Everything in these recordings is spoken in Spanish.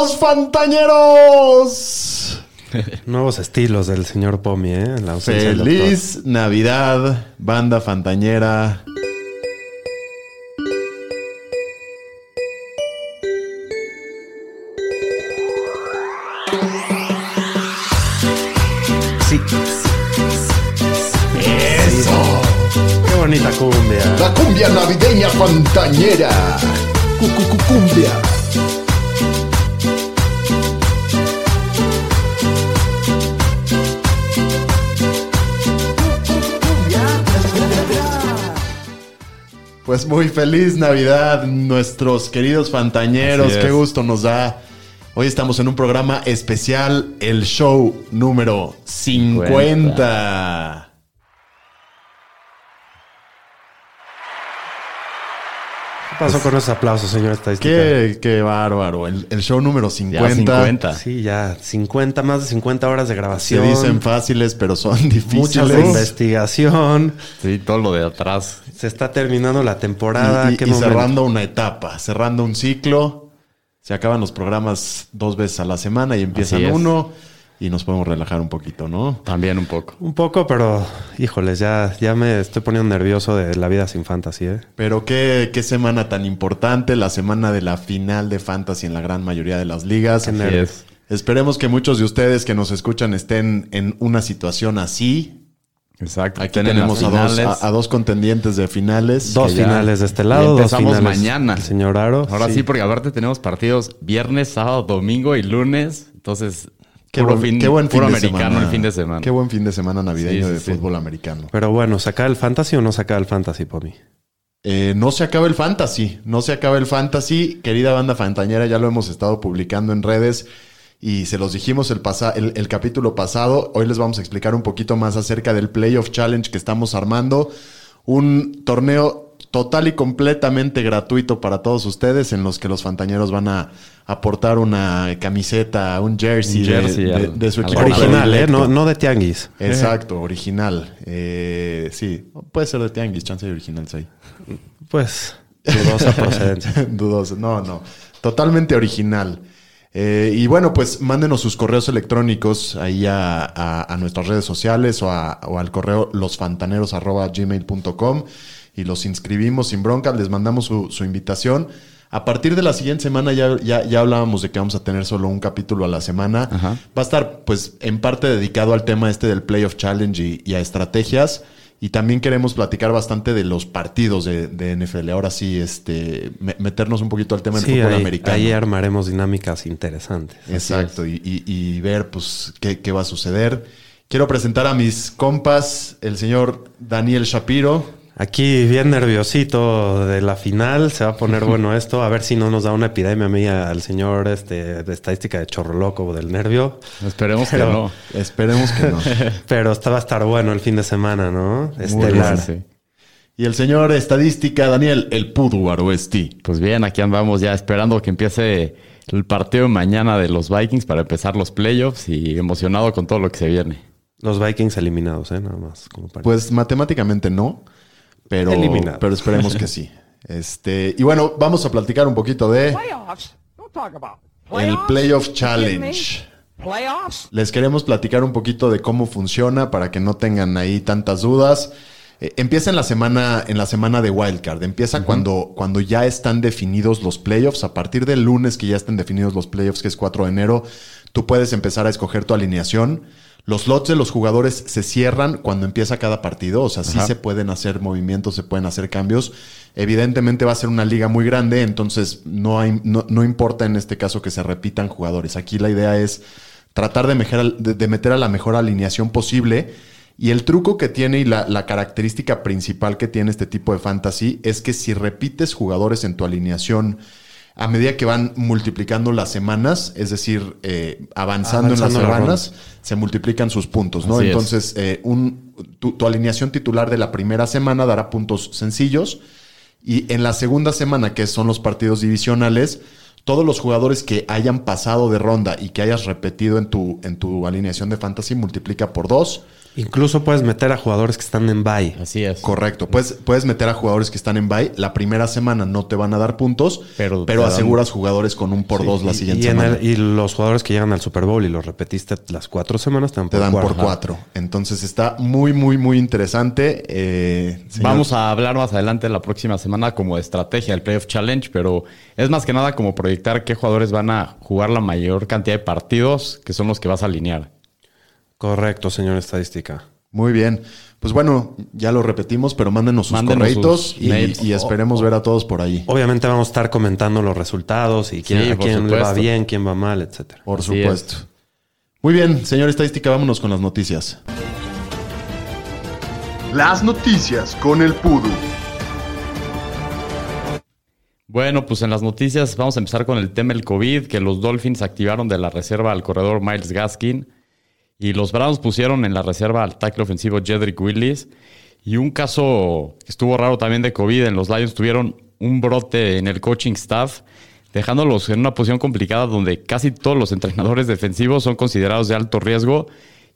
Los Fantañeros. Nuevos estilos del señor Pomi, ¿eh? En la. Feliz Navidad, banda fantañera. Sí. Eso. Qué bonita cumbia. La cumbia navideña fantañera. Cucucucumbia. Pues muy feliz Navidad, nuestros queridos fantañeros. Qué gusto nos da. Hoy estamos en un programa especial, el show número 50. ¿Qué pasó con esos aplausos, señor estadística? Qué, qué bárbaro. El, el show número 50. Ya 50. Sí, ya 50, más de 50 horas de Se grabación. dicen fáciles, pero son difíciles. Muchas de investigación. Sí, todo lo de atrás. Se está terminando la temporada. Y, y- ¿Qué y momento? cerrando una etapa, cerrando un ciclo. Se acaban los programas dos veces a la semana y empiezan uno y nos podemos relajar un poquito, ¿no? También un poco. Un poco, pero híjoles, ya, ya me estoy poniendo nervioso de la vida sin fantasy, ¿eh? Pero qué, qué semana tan importante, la semana de la final de Fantasy en la gran mayoría de las ligas. Así es. Esperemos que muchos de ustedes que nos escuchan estén en una situación así. Exacto. Aquí tenemos a dos, a, a dos contendientes de finales. Dos finales de este lado, dos empezamos finales. mañana. El señor Aro. Ahora sí. porque aparte tenemos partidos viernes, sábado, domingo y lunes. Entonces, Qué puro, buen, fin, qué buen fin puro de americano semana. el fin de semana. Qué buen fin de semana navideño Sí, sí, de sí. fútbol americano. Pero bueno, ¿saca el fantasy o no saca el fantasy, Pomi? Eh, no se acaba el fantasy, no se acaba el fantasy. Querida banda fantañera, ya lo hemos estado publicando en redes y se los dijimos el, pasa- el, el capítulo pasado. Hoy les vamos a explicar un poquito más acerca del Playoff Challenge que estamos armando. Un torneo total y completamente gratuito para todos ustedes en los que los fantañeros van a aportar una camiseta, un jersey, Un de- jersey de, al- de su equipo. Original, ¿eh? No, no de tianguis. Exacto, original. Eh, sí, puede ser de tianguis, chance de original, sí. Pues, dudosa procedencia. Dudoso. No, no. Totalmente original. Eh, y bueno, pues mándenos sus correos electrónicos ahí a, a- a nuestras redes sociales o, a- o al correo losfantaneros.gmail.com y los inscribimos sin bronca, les mandamos su, su invitación. A partir de la siguiente semana ya, ya, ya hablábamos de que vamos a tener solo un capítulo a la semana. Ajá. Va a estar pues en parte dedicado al tema este del Playoff Challenge y, y a estrategias. Y también queremos platicar bastante de los partidos de, de NFL. Ahora sí, este, me- meternos un poquito al tema del Sí, fútbol ahí, americano. ahí armaremos dinámicas interesantes. Exacto, y, y- y ver pues qué, qué va a suceder. Quiero presentar a mis compas, el señor Daniel Shapiro. Aquí bien nerviosito de la final, se va a poner bueno esto, a ver si no nos da una epidemia a mí al señor este, de estadística de chorro loco del nervio, Esperemos que no. Esperemos que no. pero va a estar bueno el fin de semana, ¿no? Muy Estelar. bien. Sí, sí. y el señor estadística Daniel, el Pudu Aroesti. Pues bien, aquí andamos ya esperando que empiece el partido de mañana de los Vikings para empezar los playoffs y emocionado con todo lo que se viene. Los Vikings eliminados, ¿eh? Nada más. Como Pues matemáticamente no, pero, pero esperemos que sí. Este, y bueno, vamos a platicar un poquito de el playoffs. Playoff Challenge. Les queremos platicar un poquito de cómo funciona para que no tengan ahí tantas dudas. Eh, empieza en la semana, en la semana de Wildcard. Empieza cuando, cuando ya están definidos los playoffs. A partir del lunes que ya estén definidos los playoffs, que es 4 de enero, tú puedes empezar a escoger tu alineación. Los lots de los jugadores se cierran cuando empieza cada partido. O sea, sí Ajá. se pueden hacer movimientos, se pueden hacer cambios. Evidentemente va a ser una liga muy grande, entonces no, hay, no, no importa en este caso que se repitan jugadores. Aquí la idea es tratar de, mejorar- de- de meter a la mejor alineación posible Y el truco que tiene y la, la característica principal que tiene este tipo de fantasy es que si repites jugadores en tu alineación a medida que van multiplicando las semanas, es decir, eh, avanzando, en las la semanas, se multiplican sus puntos, ¿no? Así. Entonces, eh, un, tu, tu alineación titular de la primera semana dará puntos sencillos. Y en la segunda semana, que son los partidos divisionales, todos los jugadores que hayan pasado de ronda y que hayas repetido en tu, en tu alineación de fantasy multiplica por dos. Incluso puedes meter a jugadores que están en bye. Así es. Correcto. Puedes, puedes meter a jugadores que están en bye. La primera semana no te van a dar puntos, Pero pero, dan- aseguras jugadores con un por dos la siguiente y, semana. el- y los jugadores que llegan al Super Bowl y los repetiste las cuatro semanas te dan te por dan cuatro. por cuatro. Entonces está muy, muy, muy interesante. Eh, Vamos a hablar más adelante la próxima semana como de estrategia del Playoff Challenge, pero es más que nada como proyectar qué jugadores van a jugar la mayor cantidad de partidos que son los que vas a alinear. Correcto, señor estadística. Muy bien. Pues bueno, ya lo repetimos, pero mándenos sus Mándenos correitos sus y, esperemos ver a todos por ahí. Obviamente vamos a estar comentando los resultados y quién, Sí, a por quién le va bien, quién va mal, etcétera. Por Así supuesto. Muy bien, señor estadística, vámonos con las noticias. Las noticias con el Pudu. Bueno, pues en las noticias vamos a empezar con el tema del COVID, que los Dolphins activaron de la reserva al corredor Miles Gaskin y los Browns pusieron en la reserva al tackle ofensivo Jedrick Willis. Y un caso que estuvo raro también de COVID en los Lions tuvieron un brote en el coaching staff, dejándolos en una posición complicada donde casi todos los entrenadores defensivos son considerados de alto riesgo,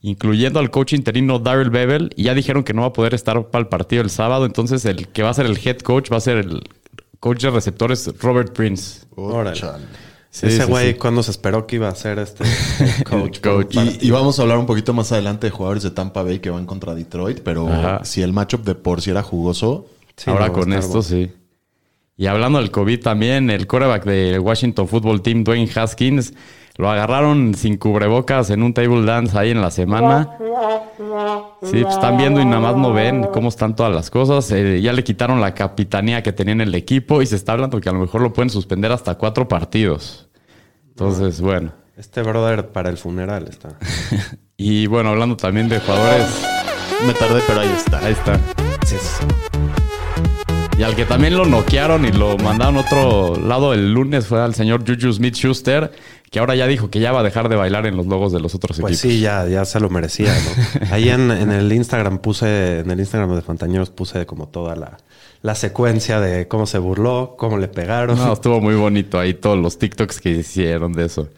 incluyendo al coach interino Daryl Bevel, y ya dijeron que no va a poder estar para el partido el sábado, entonces el que va a ser el head coach va a ser el coach de receptores Robert Prince. Órale. Sí, Ese güey, sí. ¿cuándo se esperó que iba a ser este coach? coach. Y, y vamos a hablar un poquito más adelante de jugadores de Tampa Bay que van contra Detroit, pero Ajá. si el matchup de por sí era jugoso, Sí, Ahora con esto, bueno. sí. Y hablando del COVID también, el quarterback del Washington Football Team, Dwayne Haskins, lo agarraron sin cubrebocas en un table dance ahí en la semana. Sí, pues están viendo y nada más no ven cómo están todas las cosas. Eh, ya le quitaron la capitanía que tenía en el equipo y se está hablando que a lo mejor lo pueden suspender hasta cuatro partidos. Entonces, bueno. Este brother para el funeral está. Y bueno, hablando también de jugadores, me tardé, pero ahí está. ahí está. Y al que también lo noquearon y lo mandaron a otro lado el lunes fue al señor Juju Smith Schuster, que ahora ya dijo que ya va a dejar de bailar en los logos de los otros Pues equipos. sí, ya, ya se lo merecía, ¿no? Ahí en, en el Instagram puse, en el Instagram de Fantañeros puse como toda la, la secuencia de cómo se burló, cómo le pegaron. No, estuvo muy bonito ahí todos los TikToks que hicieron de eso.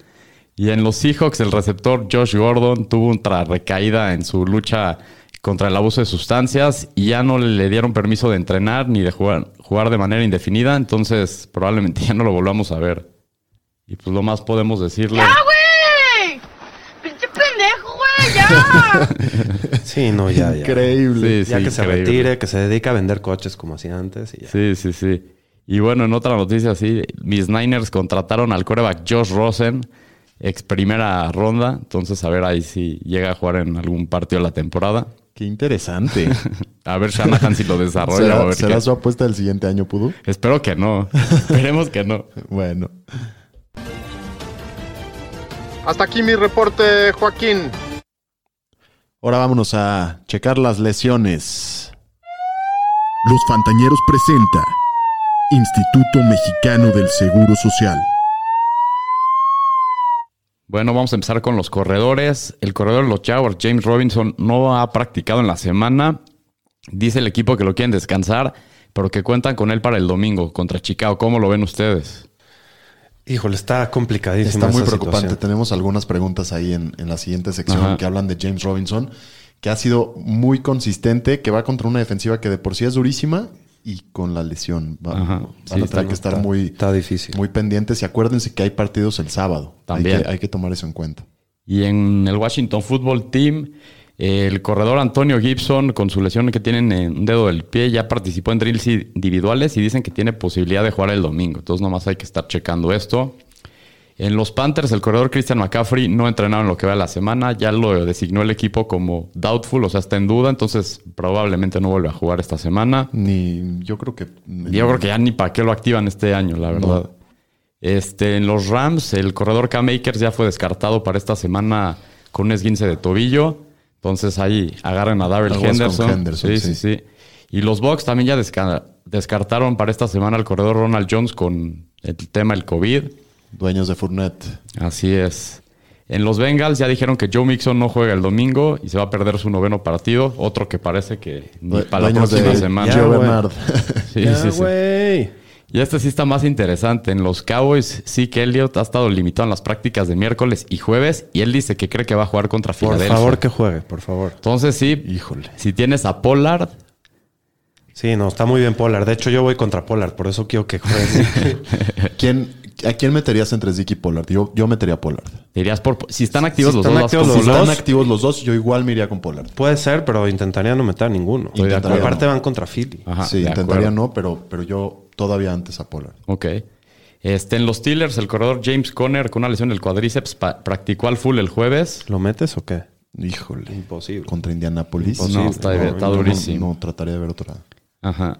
Y en los Seahawks, el receptor Josh Gordon tuvo otra recaída en su lucha contra el abuso de sustancias y ya no le dieron permiso de entrenar ni de jugar, jugar de manera indefinida, entonces probablemente ya no lo volvamos a ver. Y pues lo más podemos decirle. ¡Ya, güey! ¡Pinche pendejo, güey! ¡Ya! Sí, no, ya, ya. Increíble. Sí, Ya sí, que se retire, que se dedique a vender coches como hacía antes y ya. Sí, sí, sí. Y bueno, en otra noticia, sí, mis Niners contrataron al coreback Josh Rosen, ex primera ronda. Entonces, a ver ahí si llega a jugar en algún partido de la temporada. Qué interesante. A ver Shanahan si lo desarrolla. ¿Será, a ver será qué- su apuesta del siguiente año, Pudu? Espero que no. Esperemos que no. Bueno. Hasta aquí mi reporte, Joaquín. Ahora vámonos a checar las lesiones. Los Fantañeros presenta Instituto Mexicano del Seguro Social. Bueno, vamos a empezar con los corredores. El corredor de los Jaguars, James Robinson, no ha practicado en la semana. Dice el equipo que lo quieren descansar, pero que cuentan con él para el domingo contra Chicago. ¿Cómo lo ven ustedes? Híjole, está complicadísima Está muy esa preocupante. situación. Tenemos algunas preguntas ahí en, en la siguiente sección Ajá. que hablan de James Robinson, que ha sido muy consistente, que va contra una defensiva que de por sí es durísima y con la lesión. Va- Ajá. Van Sí, a está- tener que estar está- muy, está difícil. muy pendientes y acuérdense que hay partidos el sábado. También. Hay que, hay que tomar eso en cuenta. Y en el Washington Football Team, el corredor Antonio Gibson, con su lesión que tiene en un dedo del pie, ya participó en drills individuales y dicen que tiene posibilidad de jugar el domingo. Entonces, nomás hay que estar checando esto. En los Panthers, el corredor Christian McCaffrey no entrenado en lo que va de la semana. Ya lo designó el equipo como doubtful, o sea, está en duda. Entonces, probablemente no vuelve a jugar esta semana. Ni, yo creo que. Yo creo que ya ni para qué lo activan este año, la verdad. Este, en los Rams, el corredor Cam Akers ya fue descartado para esta semana con un esguince de tobillo. Entonces ahí agarren a Darrell Henderson. Henderson, sí, sí. sí, sí. Y los Bucks también ya desca- descartaron para esta semana al corredor Ronald Jones con el tema del COVID. Dueños de Fournette. Así es. En los Bengals ya dijeron que Joe Mixon no juega el domingo y se va a perder su noveno partido. Otro que parece que ni para la próxima de semana. Ya, güey. Bernard. Sí, Ya, sí, sí. Y este sí está más interesante. En los Cowboys, Zeke Elliott ha estado limitado en las prácticas de miércoles y jueves y él dice que cree que va a jugar contra Por Filadelfia. favor que juegue, por favor. Entonces sí, Híjole. si tienes a Pollard, Sí, no, está muy bien Pollard. De hecho, yo voy contra Pollard, por eso quiero que juegue. ¿Quién, ¿A quién meterías entre Zeke y Pollard? Yo, yo metería a Pollard. dirías por... Si están activos Si los están dos, activos Si están activos los dos, yo igual me iría con Pollard. Puede ser, pero intentaría no meter a ninguno. Intentaría. Aparte van contra Philly. Ajá, sí, intentaría acuerdo. no, pero, pero yo todavía antes a Pollard. Ok. Este, en los Steelers, el corredor James Conner con una lesión del cuádriceps pa- practicó al full el jueves. ¿Lo metes o qué? Híjole. Imposible. Contra Indianapolis. No, está, No, está no, no, durísimo. No, trataría de ver otra. Ajá.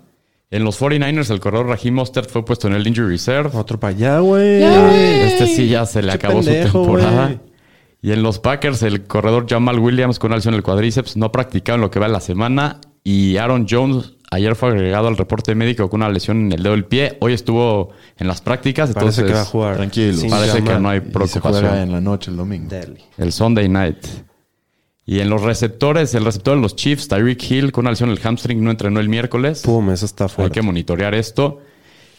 En los 49ers, el corredor Raheem Mostert fue puesto en el injury reserve. Otro para allá, güey. Este sí ya se le Qué acabó pendejo, su temporada. güey. Y en los Packers, el corredor Jamal Williams con una lesión en el cuádriceps no ha practicado en lo que va de la semana. Y Aaron Jones ayer fue agregado al reporte médico con una lesión en el dedo del pie. Hoy estuvo en las prácticas. Parece entonces que va a jugar. Tranquilos. Sin Parece que no hay Y se preocupación. juega en la noche el domingo. El Sunday night. Y en los receptores, el receptor de los Chiefs, Tyreek Hill, con una lesión en el hamstring, no entrenó el miércoles. Pum, eso está Hay fuerte. que monitorear esto.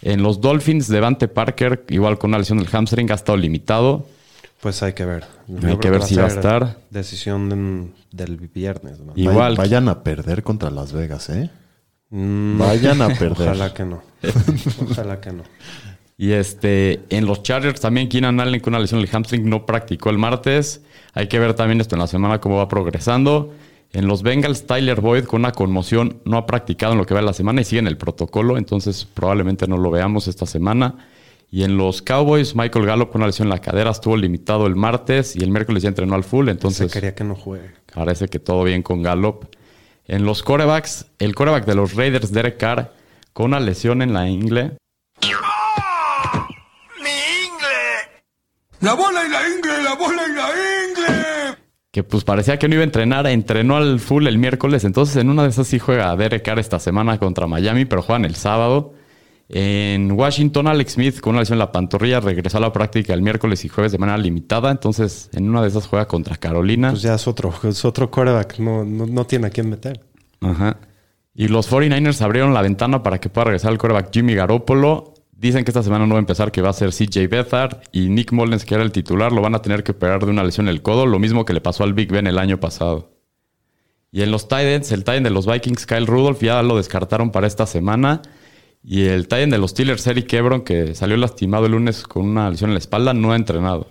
En los Dolphins, Devante Parker, igual con una lesión del hamstring, ha estado limitado. Pues hay que ver. Yo Hay que ver si va a estar. Decisión de- del viernes. Igual. Vay- Vayan a perder contra Las Vegas, ¿eh? Mm, Vayan a perder. Ojalá que no. Ojalá que no. Y este, en los Chargers también Keenan Allen con una lesión del hamstring no practicó el martes. Hay que ver también esto en la semana cómo va progresando. En los Bengals, Tyler Boyd con una conmoción no ha practicado en lo que va de la semana y sigue en el protocolo, entonces probablemente no lo veamos esta semana. Y en los Cowboys, Michael Gallup con una lesión en la cadera estuvo limitado el martes y el miércoles ya entrenó al full, Se entonces quería que no juegue. Parece que todo bien con Gallup. En los corebacks, el coreback de los Raiders, Derek Carr, con una lesión en la ingle. La bola y la ingle, la bola y la ingle. Que pues parecía que no iba a entrenar, entrenó al full el miércoles. Entonces en una de esas sí juega Derek Carr esta semana contra Miami, pero juegan el sábado. En Washington, Alex Smith con una lesión en la pantorrilla regresó a la práctica el miércoles y jueves de manera limitada. Entonces en una de esas juega contra Carolina. Pues ya es otro, es otro quarterback. No, no, no tiene a quién meter. Ajá. Y los 49ers abrieron la ventana para que pueda regresar el coreback Jimmy Garoppolo. Dicen que esta semana no va a empezar, que va a ser CJ Beathard y Nick Mullens, que era el titular, lo van a tener que operar de una lesión en el codo, lo mismo que le pasó al Big Ben el año pasado. Y en los Titans, el Titan de los Vikings, Kyle Rudolph, ya lo descartaron para esta semana. Y el Titan de los Steelers, Eric Ebron, que salió lastimado el lunes con una lesión en la espalda, no ha entrenado.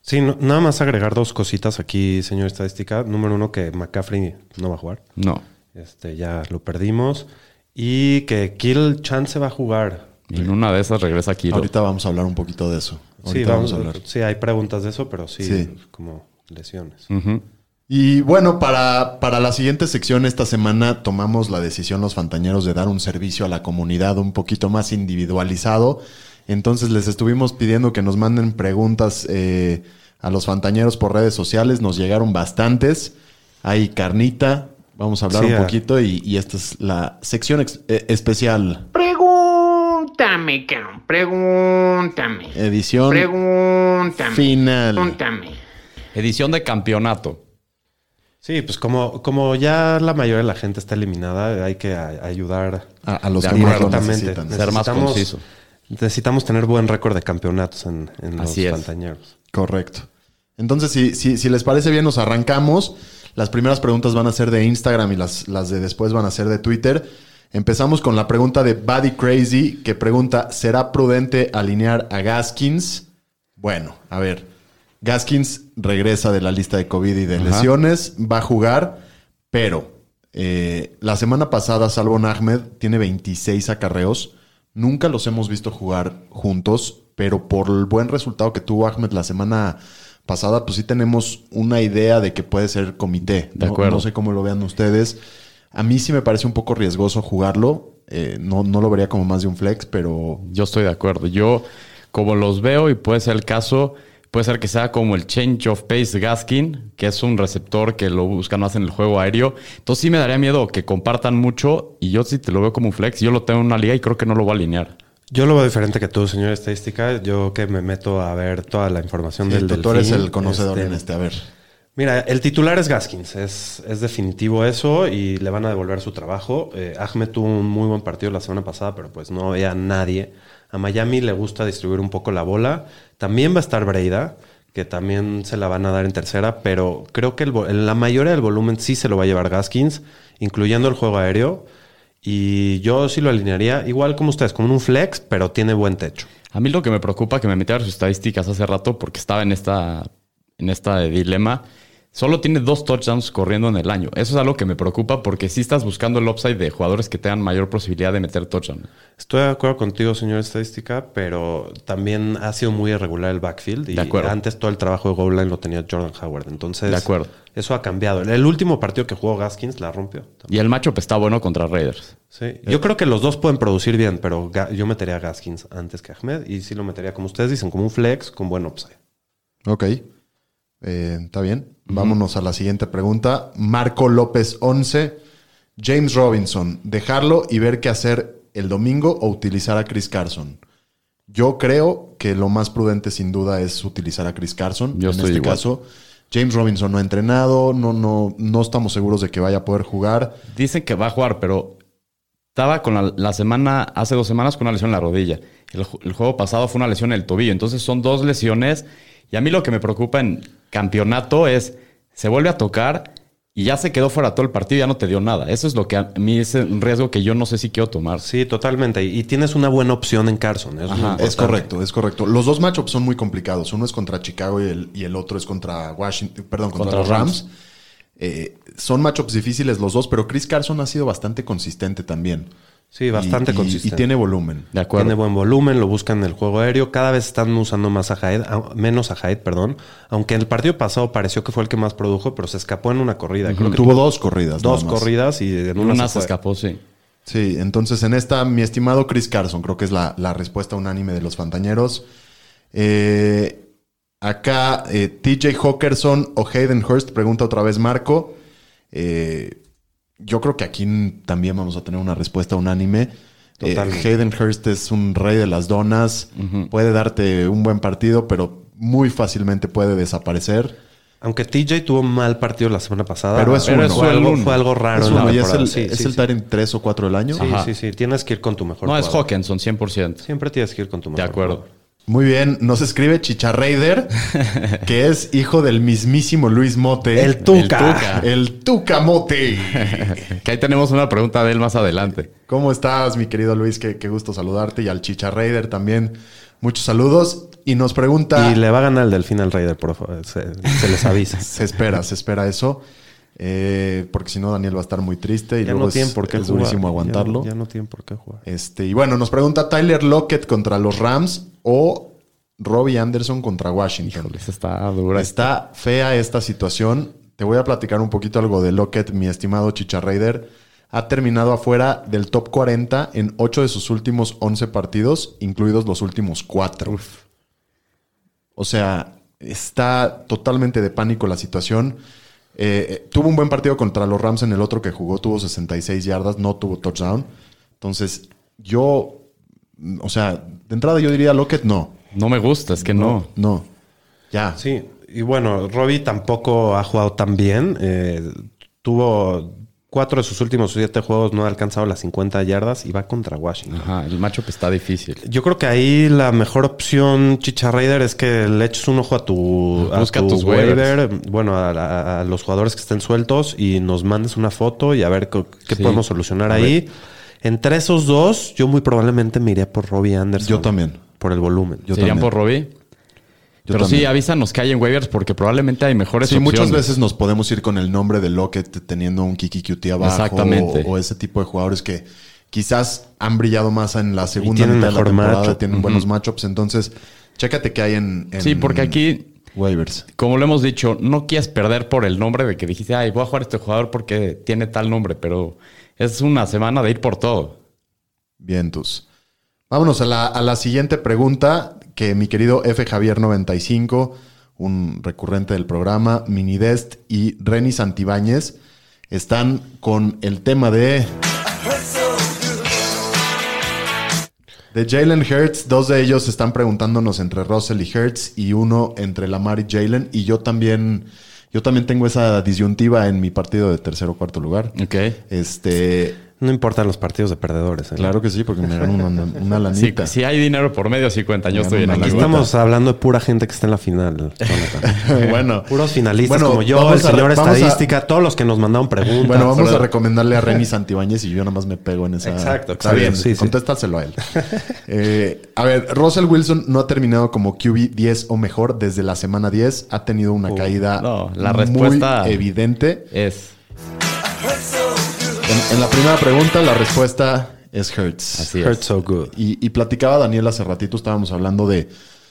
Sí, no- nada más agregar dos cositas aquí, señor estadística. Número uno, que McCaffrey no va a jugar. No. Este, ya lo perdimos. Y que Kill Chance va a jugar. Y en una de esas regresa Kiro. Ahorita vamos a hablar un poquito de eso. Sí, vamos, vamos a hablar. sí, hay preguntas de eso, pero sí, Sí. como lesiones. Ujú. Y bueno, para, para la siguiente sección esta semana tomamos la decisión los fantañeros de dar un servicio a la comunidad un poquito más individualizado. Entonces les estuvimos pidiendo que nos manden preguntas eh, a los fantañeros por redes sociales. Nos llegaron bastantes. Hay carnita. Vamos a hablar Sí, un a- poquito y, y esta es la sección ex- eh, especial. Pregúntame, cabrón. Pregúntame. Edición Pregúntame. final. Pregúntame. Edición de campeonato. Sí, pues como, como ya la mayoría de la gente está eliminada, hay que a- ayudar A, a los que más lo necesitan. Ser más Necesitamos- conciso. Necesitamos tener buen récord de campeonatos en, en los pantañeros. Correcto. Entonces, si, si, si les parece bien, nos arrancamos. Las primeras preguntas van a ser de Instagram y las, las de después van a ser de Twitter. Empezamos con la pregunta de Buddy Crazy, que pregunta: ¿Será prudente alinear a Gaskins? Bueno, a ver. Gaskins regresa de la lista de COVID y de Ajá. lesiones, va a jugar, pero eh, la semana pasada Salvon Ahmed tiene 26 acarreos. Nunca los hemos visto jugar juntos, pero por el buen resultado que tuvo Ahmed la semana pasada, pues sí tenemos una idea de que puede ser comité. De No- acuerdo. No sé cómo lo vean ustedes. A mí sí me parece un poco riesgoso jugarlo. Eh, no, no lo vería como más de un flex, pero Yo estoy de acuerdo. Yo, como los veo, y puede ser el caso, Puede ser que sea como el change of pace Gaskin, que es un receptor que lo buscan más en el juego aéreo. Entonces sí me daría miedo que compartan mucho y yo sí te lo veo como un flex. Yo lo tengo en una liga y creo que no lo voy a alinear. Yo lo veo diferente que tú, señor estadística. Yo que me meto a ver toda la información del tú, tú eres Delfín, el conocedor este, en este. A ver. Mira, el titular es Gaskins, es, es definitivo eso y le van a devolver su trabajo. Eh, Ahmed tuvo un muy buen partido la semana pasada, pero pues no había nadie. A Miami le gusta distribuir un poco la bola. También va a estar Breida, que también se la van a dar en tercera, pero creo que la mayoría del volumen sí se lo va a llevar Gaskins, incluyendo el juego aéreo. Y yo sí lo alinearía, igual como ustedes, como un flex, pero tiene buen techo. A mí lo que me preocupa que me metí a ver sus estadísticas hace rato porque estaba en esta, en esta dilema. Solo tiene dos touchdowns corriendo en el año. Eso es algo que me preocupa porque si estás buscando el upside de jugadores que tengan mayor posibilidad de meter touchdown. Estoy de acuerdo contigo, señor estadística, pero también ha sido muy irregular el backfield. Y De acuerdo. antes todo el trabajo de goal line lo tenía Jordan Howard. Entonces, De acuerdo. eso ha cambiado. El último partido que jugó Gaskins la rompió. Y el matchup está bueno contra Raiders. Sí. Yo creo que los dos pueden producir bien, pero yo metería a Gaskins antes que Ahmed y sí lo metería, como ustedes dicen, como un flex con buen upside. Ok. Eh, Está bien. Vámonos a la siguiente pregunta. Marco López 11. James Robinson. ¿Dejarlo y ver qué hacer el domingo o utilizar a Chris Carson? Yo creo que lo más prudente sin duda es utilizar a Chris Carson. Yo en estoy este igual. caso, James Robinson no ha entrenado, no, no, no estamos seguros de que vaya a poder jugar. Dicen que va a jugar, pero estaba con la, la semana, hace dos semanas con una lesión en la rodilla. El, el juego pasado fue una lesión en el tobillo. Entonces son dos lesiones. Y a mí lo que me preocupa en campeonato es, se vuelve a tocar y ya se quedó fuera todo el partido y ya no te dio nada. Eso es lo que a mí es un riesgo que yo no sé si quiero tomar. Sí, totalmente. Y, tienes una buena opción en Carson. es correcto, es correcto. Los dos matchups son muy complicados. Uno es contra Chicago y el, y el otro es contra Washington, perdón, contra, Contra los Rams. Rams. Eh, son matchups difíciles los dos, pero Chris Carson ha sido bastante consistente también. Sí, bastante Y- consistente. Y tiene volumen. De acuerdo. Tiene buen volumen, lo buscan en el juego aéreo. Cada vez están usando más a Hyde, a- menos a Hyde, perdón. Aunque en el partido pasado pareció que fue el que más produjo, pero se escapó en una corrida. Creo que Tuvo dos corridas. dos corridas y en una, Una se se escapó, sí. Sí, entonces en esta, mi estimado Chris Carson, creo que es la, la respuesta unánime de los fantañeros. Eh, acá, eh, TJ Hawkerson o Hayden Hurst, pregunta otra vez Marco. Eh, yo creo que aquí también vamos a tener una respuesta unánime. Eh. Hayden Hurst es un rey de las donas, puede darte un buen partido, pero muy fácilmente puede desaparecer. Aunque TJ tuvo mal partido la semana pasada. Pero es fue, uno. algo, uno. fue algo raro. Es en la es el, Sí, es sí, el sí. Tyrant 3 o 4 del año. Sí, Ajá. sí, sí. Tienes que ir con tu mejor No, es jugador. Hawkinson, 100%. Siempre tienes que ir con tu mejor De acuerdo. jugador. Muy bien, nos escribe Chicha Raider, que es hijo del mismísimo Luis Mote. El Tuca. El Tuca Mote. Que ahí tenemos una pregunta de él más adelante. ¿Cómo estás, mi querido Luis? Qué, qué gusto saludarte. Y al Chicha Raider también. Muchos saludos. Y nos pregunta. Y le va a ganar el Delfín al Raider, por favor. Se, se les avisa. Se espera, se espera eso. Eh, porque si no, Daniel va a estar muy triste y ya luego no es, tienen por qué es jugar. durísimo aguantarlo. Ya, no tienen por qué jugar. Este, y bueno, nos pregunta Tyler Lockett contra los Rams o Robbie Anderson contra Washington. Híjole, está dura. Está fea esta situación. Te voy a platicar un poquito algo de Lockett, mi estimado Chicha Raider. Ha terminado afuera del top 40 en 8 de sus últimos 11 partidos, incluidos los últimos 4. O sea, está totalmente de pánico la situación. Eh, eh, tuvo un buen partido contra los Rams en el otro que jugó, tuvo 66 yardas, no tuvo touchdown. Entonces, yo, mm, o sea, de entrada yo diría Lockett no. No me gusta, es que no. No. Ya. Sí, y bueno, Robbie tampoco ha jugado tan bien. Eh, tuvo cuatro de sus últimos siete juegos, no ha alcanzado las 50 yardas y va contra Washington. Ajá, el matchup está difícil. Yo creo que ahí la mejor opción, Chicha Raider, es que le eches un ojo a tu, a Busca tu tus waiver, bueno, a, a- a los jugadores que estén sueltos y nos mandes una foto y a ver qué Sí. podemos solucionar A ahí. Entre esos dos, yo muy probablemente me iría por Robbie Anderson. Yo también. Por el volumen. Yo ¿Se irían también. por Robbie? Yo Pero sí, también. avísanos que hay en waivers porque probablemente hay mejores Sí, opciones. muchas veces nos podemos ir con el nombre de Lockett teniendo un Kiki QT abajo. Exactamente. O, o ese tipo de jugadores que quizás han brillado más en la segunda tienen mitad de la temporada, matchup. tienen buenos matchups. Entonces, chécate que hay en, en Sí, porque aquí, waivers. como lo hemos dicho, no quieres perder por el nombre de que dijiste, ay, voy a jugar a este jugador porque tiene tal nombre, pero es una semana de ir por todo. Vientos. Vámonos a la, a la siguiente pregunta que mi querido F. Javier 95, un recurrente del programa, Minidest y Renny Santibáñez están con el tema de. De Jalen Hurts, dos de ellos están preguntándonos entre Russell y Hurts y uno entre Lamar y Jalen. Y yo también, yo también tengo esa disyuntiva en mi partido de tercer o cuarto lugar. Ok. Este, No importan los partidos de perdedores. ¿eh? claro que sí, porque me dan una, una Si, lanita. si hay dinero por medio, sí cuenta. Yo estoy en Aquí estamos hablando de pura gente que está en la final. Bueno, Puros finalistas Bueno, como yo, el señor a- estadística, todos los que nos mandaron preguntas. Bueno, vamos a recomendarle a Renny Santibáñez y yo nada más me pego en esa. Exacto, Está bien, Sí, sí. contéstaselo a él. Eh, a ver, Russell Wilson no ha terminado como QB 10 o mejor desde la semana 10. Ha tenido una caída no, la muy respuesta- evidente. Es. En, en la primera pregunta, la respuesta es Hurts. Así Hurt es. so good. Y, y platicaba Daniel hace ratito, estábamos hablando de,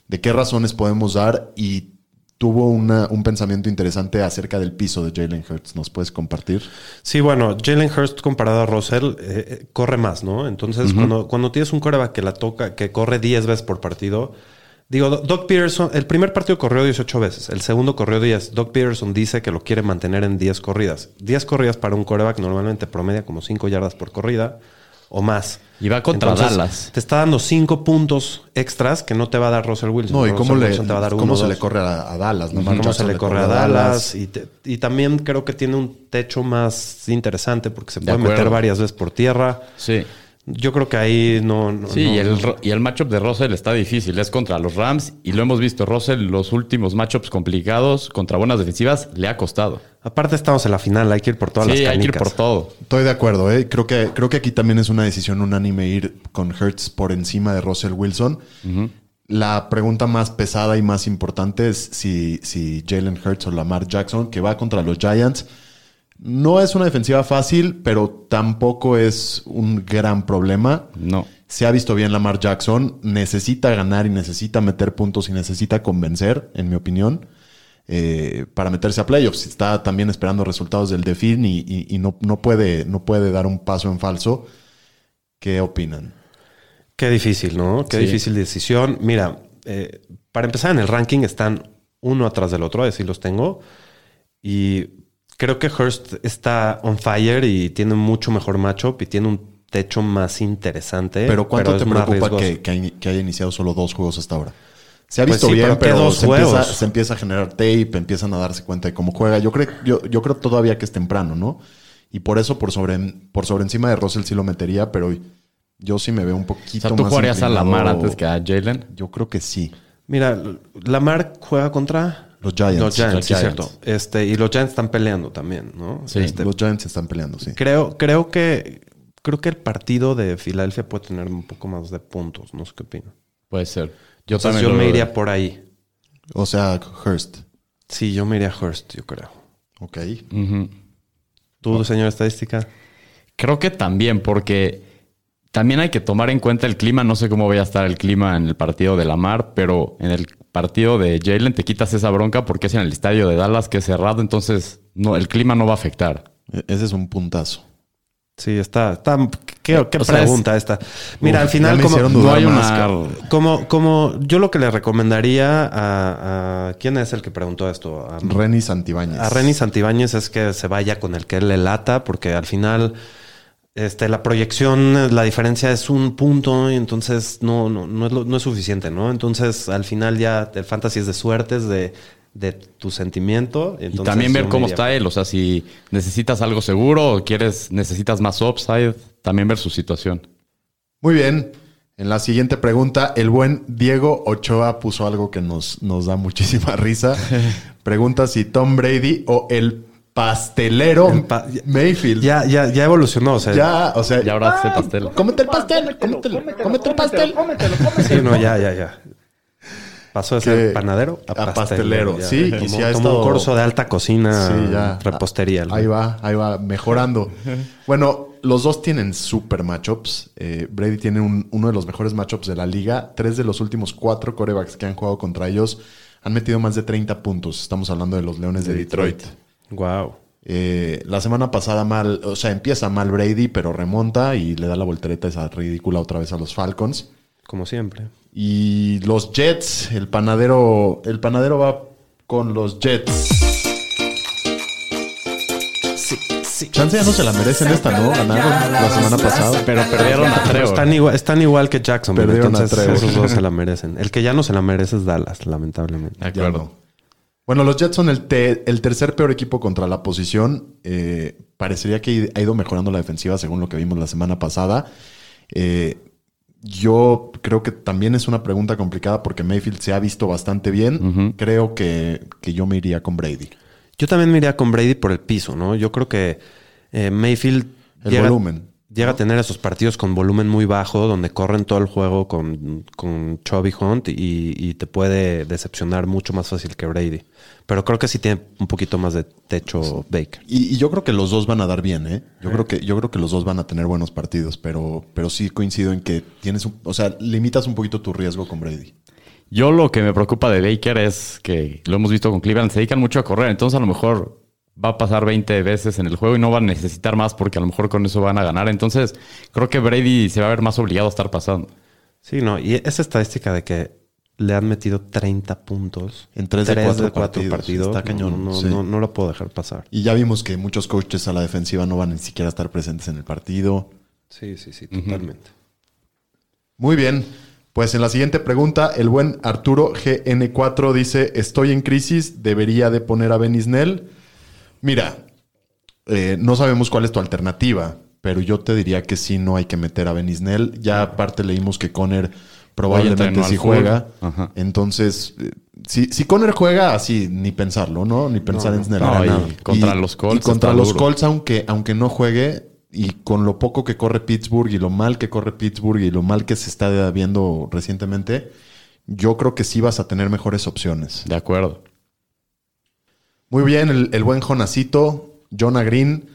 de qué razones podemos dar y tuvo una- un pensamiento interesante acerca del piso de Jalen Hurts. ¿Nos puedes compartir? Sí, bueno, Jalen Hurst comparado a Russell eh, eh, corre más, ¿no? Entonces, cuando, cuando tienes un coreback que la toca, que corre 10 veces por partido, digo, Do- Doc Peterson, el primer partido corrió 18 veces, el segundo corrió 10. Doc Peterson dice que lo quiere mantener en 10 corridas. 10 corridas para un coreback normalmente promedia como 5 yardas por corrida o más. Y va contra Dallas. Te está dando 5 puntos extras que no te va a dar Russell Wilson. No, y Russell cómo, le, Wilson te va a dar cómo uno, se dos. le corre a, a Dallas. Lamar Cómo se le corre a Dallas. Y, te- y también creo que tiene un techo más interesante porque se De puede meter varias veces por tierra. Sí. Yo creo que ahí no. no- Sí, no- y, el, y el matchup de Russell está difícil. Es contra los Rams y lo hemos visto. Russell, los últimos matchups complicados contra buenas defensivas, le ha costado. Aparte, estamos en la final, hay que ir por todas sí, las hay que ir canicas. por todo. Estoy de acuerdo, ¿eh? Creo que, creo que aquí también es una decisión unánime ir con Hertz por encima de Russell Wilson. La pregunta más pesada y más importante es si, si Jalen Hurts o Lamar Jackson, que va contra los Giants, no es una defensiva fácil, pero tampoco es un gran problema. No. Se ha visto bien Lamar Jackson, necesita ganar y necesita meter puntos y necesita convencer, en mi opinión, eh, para meterse a playoffs. Está también esperando resultados del Defin y, y- y no, no, puede, no puede dar un paso en falso. ¿Qué opinan? Qué difícil, ¿no? Qué Sí. difícil decisión. Mira, eh, para empezar en el ranking están uno atrás del otro, así los tengo. Y creo que Hurst está on fire y tiene mucho mejor matchup y tiene un techo más interesante. Pero ¿cuánto te más preocupa que, que hay- que haya iniciado solo dos juegos hasta ahora? Se ha Pues visto sí, bien, pero ¿qué pero, dos se, empieza, juegos? se empieza a generar tape, empiezan a darse cuenta de cómo juega. Yo creo, yo, yo creo todavía que es temprano, ¿no? Y por eso, por sobre, por sobre encima de Russell sí lo metería, pero yo sí me veo un O poquito sea, ¿tú más jugarías a Lamar antes que a Jalen? Yo creo que sí. Mira, Lamar juega contra Los Giants. Los Giants, Los sí, Giants. cierto. Este, y los Giants están peleando también, ¿no? Sí. Este, Los Giants están peleando, sí. creo, creo que creo que el partido de Filadelfia puede tener un poco más de puntos. No sé qué opino. Puede ser. Yo Entonces, también yo lo me iría por ahí. O sea, Hurst. Sí, yo me iría a Hurst, yo creo. Ok. Ujú. ¿Tú, señor estadística? Creo que también, porque también hay que tomar en cuenta el clima. No sé cómo vaya a estar el clima en el partido de Lamar, pero en el partido de Jalen te quitas esa bronca porque es en el estadio de Dallas que es cerrado, entonces no, el clima no va a afectar. E- Ese es un puntazo. Sí, está. está ¿Qué, sea, pregunta esta? Mira, Uf, al final, como, No hay una... como, como yo lo que le recomendaría a, a- ¿Quién es el que preguntó esto? A, Renny Santibáñez. a Renny Santibáñez es que se vaya con el que él le lata, porque al final este, la proyección, la diferencia es un punto y entonces no, no, no, es, lo- no es suficiente, ¿no? Entonces al final ya el fantasy es de suerte, es de, de tu sentimiento. Y también ver cómo está él. O sea, si necesitas algo seguro o quieres, necesitas más upside, también ver su situación. Muy bien. En la siguiente pregunta, el buen Diego Ochoa puso algo que nos, nos da muchísima risa. Pregunta si Tom Brady o el pastelero El pa- Mayfield. Ya, ya, ya evolucionó, o sea, Ya, o sea, Y ahora hace pastel. cómete el pastel, cómetelo, cómete el pastel. sí, no, ya, ya, ya. Pasó de ser panadero a, a pastelero. pastelero, ya. sí, y ha tomó estado- un curso de alta cocina, Sí, ya. repostería. ¿no? Ahí va, ahí va, mejorando. Bueno, los dos tienen super matchups. Eh, Brady tiene un- uno de los mejores matchups de la liga. Tres de los últimos cuatro corebacks que han jugado contra ellos han metido más de 30 puntos. Estamos hablando de los Leones de, Detroit. Wow. Eh, la semana pasada mal, o sea, empieza mal Brady, pero remonta y le da la voltereta esa ridícula otra vez a los Falcons. Como siempre. Y los Jets, el panadero, el panadero va con los Jets. Chance ya no se la merecen esta, ¿no? Ganaron la semana pasada. Pero perdieron a Trevor. están igual, están igual que Jacksonville. Perdieron a Entonces, Trevor. esos dos se la merecen. El que ya no se la merece es Dallas, lamentablemente. De acuerdo. No. Bueno, los Jets son el, te- el tercer peor equipo contra la posición. Eh, parecería que ha ido mejorando la defensiva según lo que vimos la semana pasada. Eh, yo creo que también es una pregunta complicada porque Mayfield se ha visto bastante bien. Creo que, que yo me iría con Brady. Yo también me iría con Brady por el piso, ¿no? Yo creo que eh, Mayfield El volumen. Llega a tener esos partidos con volumen muy bajo, donde corren todo el juego con, con Chubby Hunt y, y te puede decepcionar mucho más fácil que Brady. Pero creo que sí tiene un poquito más de techo Baker. Y, y yo creo que los dos van a dar bien, ¿eh? Yo creo que, yo creo que los dos van a tener buenos partidos, pero, pero sí coincido en que tienes un, o sea, limitas un poquito tu riesgo con Brady. Yo lo que me preocupa de Baker es que lo hemos visto con Cleveland, se dedican mucho a correr, entonces a lo mejor va a pasar 20 veces en el juego y no van a necesitar más porque a lo mejor con eso van a ganar. Entonces creo que Brady se va a ver más obligado a estar pasando. Sí, no. Y esa estadística de que le han metido 30 puntos En tres de cuatro partidos. Está cañón, No, no, sí. no, no lo puedo dejar pasar. Y ya vimos que muchos coaches a la defensiva no van ni siquiera a estar presentes en el partido. Sí, sí, sí, totalmente. Muy bien. Pues en la siguiente pregunta, el buen Arturo GN4 dice: Estoy en crisis, debería de poner a Benisnel. Mira, eh, no sabemos cuál es tu alternativa, pero yo te diría que sí, no hay que meter a Benisnel. Ya aparte leímos que Conner probablemente sí juega. Ajá. Entonces, eh, si, si Conner juega, así ni pensarlo, ¿no? Ni pensar en Snell. no, contra los Colts Y contra los duro. Colts, aunque, aunque no juegue, y con lo poco que corre Pittsburgh y lo mal que corre Pittsburgh y lo mal que se está viendo recientemente, yo creo que sí vas a tener mejores opciones. De acuerdo. Muy bien, el, el buen Jonacito, Jonah Green,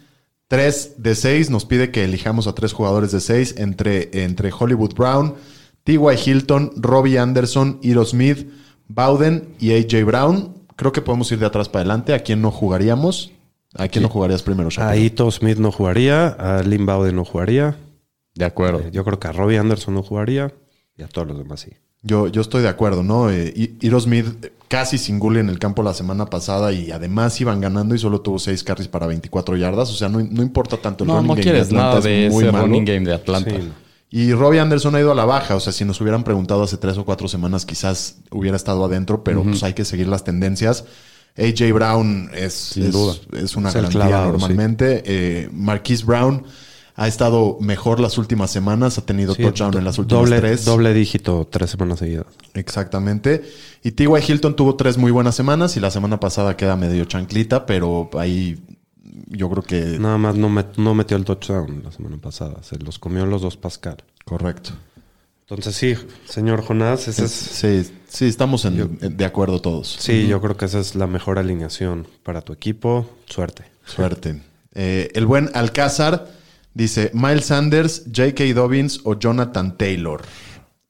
3 de 6, nos pide que elijamos a tres jugadores de 6 entre, entre Hollywood Brown, T.Y. Hilton, Robbie Anderson, Iro Smith, Bowden y A.J. Brown. Creo que podemos ir de atrás para adelante. ¿A quién no jugaríamos? ¿A quién no jugarías primero, Shapiro? A Ito Smith no jugaría, a Lynn Bowden no jugaría. De acuerdo. Eh, Yo creo que a Robbie Anderson no jugaría y a todos los demás sí. Yo, yo estoy de acuerdo, ¿no? Eh, Smith eh, casi sin goal en el campo la semana pasada y además iban ganando y solo tuvo 6 carries para 24 yardas. O sea, no, no importa tanto. El No, running no game quieres de Atlanta nada es de muy ese malo. running game de Atlanta. Sí. Y Robbie Anderson ha ido a la baja. O sea, si nos hubieran preguntado hace tres o cuatro semanas, quizás hubiera estado adentro, pero pues hay que seguir las tendencias. AJ Brown es, es, duda. es una Es garantía clavado, normalmente. Eh, Marquise Brown ha estado mejor las últimas semanas, ha tenido Sí, touchdown do- en las últimas doble, tres. Doble dígito tres semanas seguidas. Exactamente. Y T.Y. Hilton tuvo tres muy buenas semanas y la semana pasada queda medio chanclita, pero ahí yo creo que... Nada más no, met- no metió el touchdown la semana pasada. Se los comió los dos Pascal. Correcto. Entonces sí, señor Jonás, ese es... Sí, sí, estamos en- de acuerdo todos. Sí, yo creo que esa es la mejor alineación para tu equipo. Suerte. Suerte. Eh, el buen Alcázar dice Miles Sanders, J.K. Dobbins o Jonathan Taylor.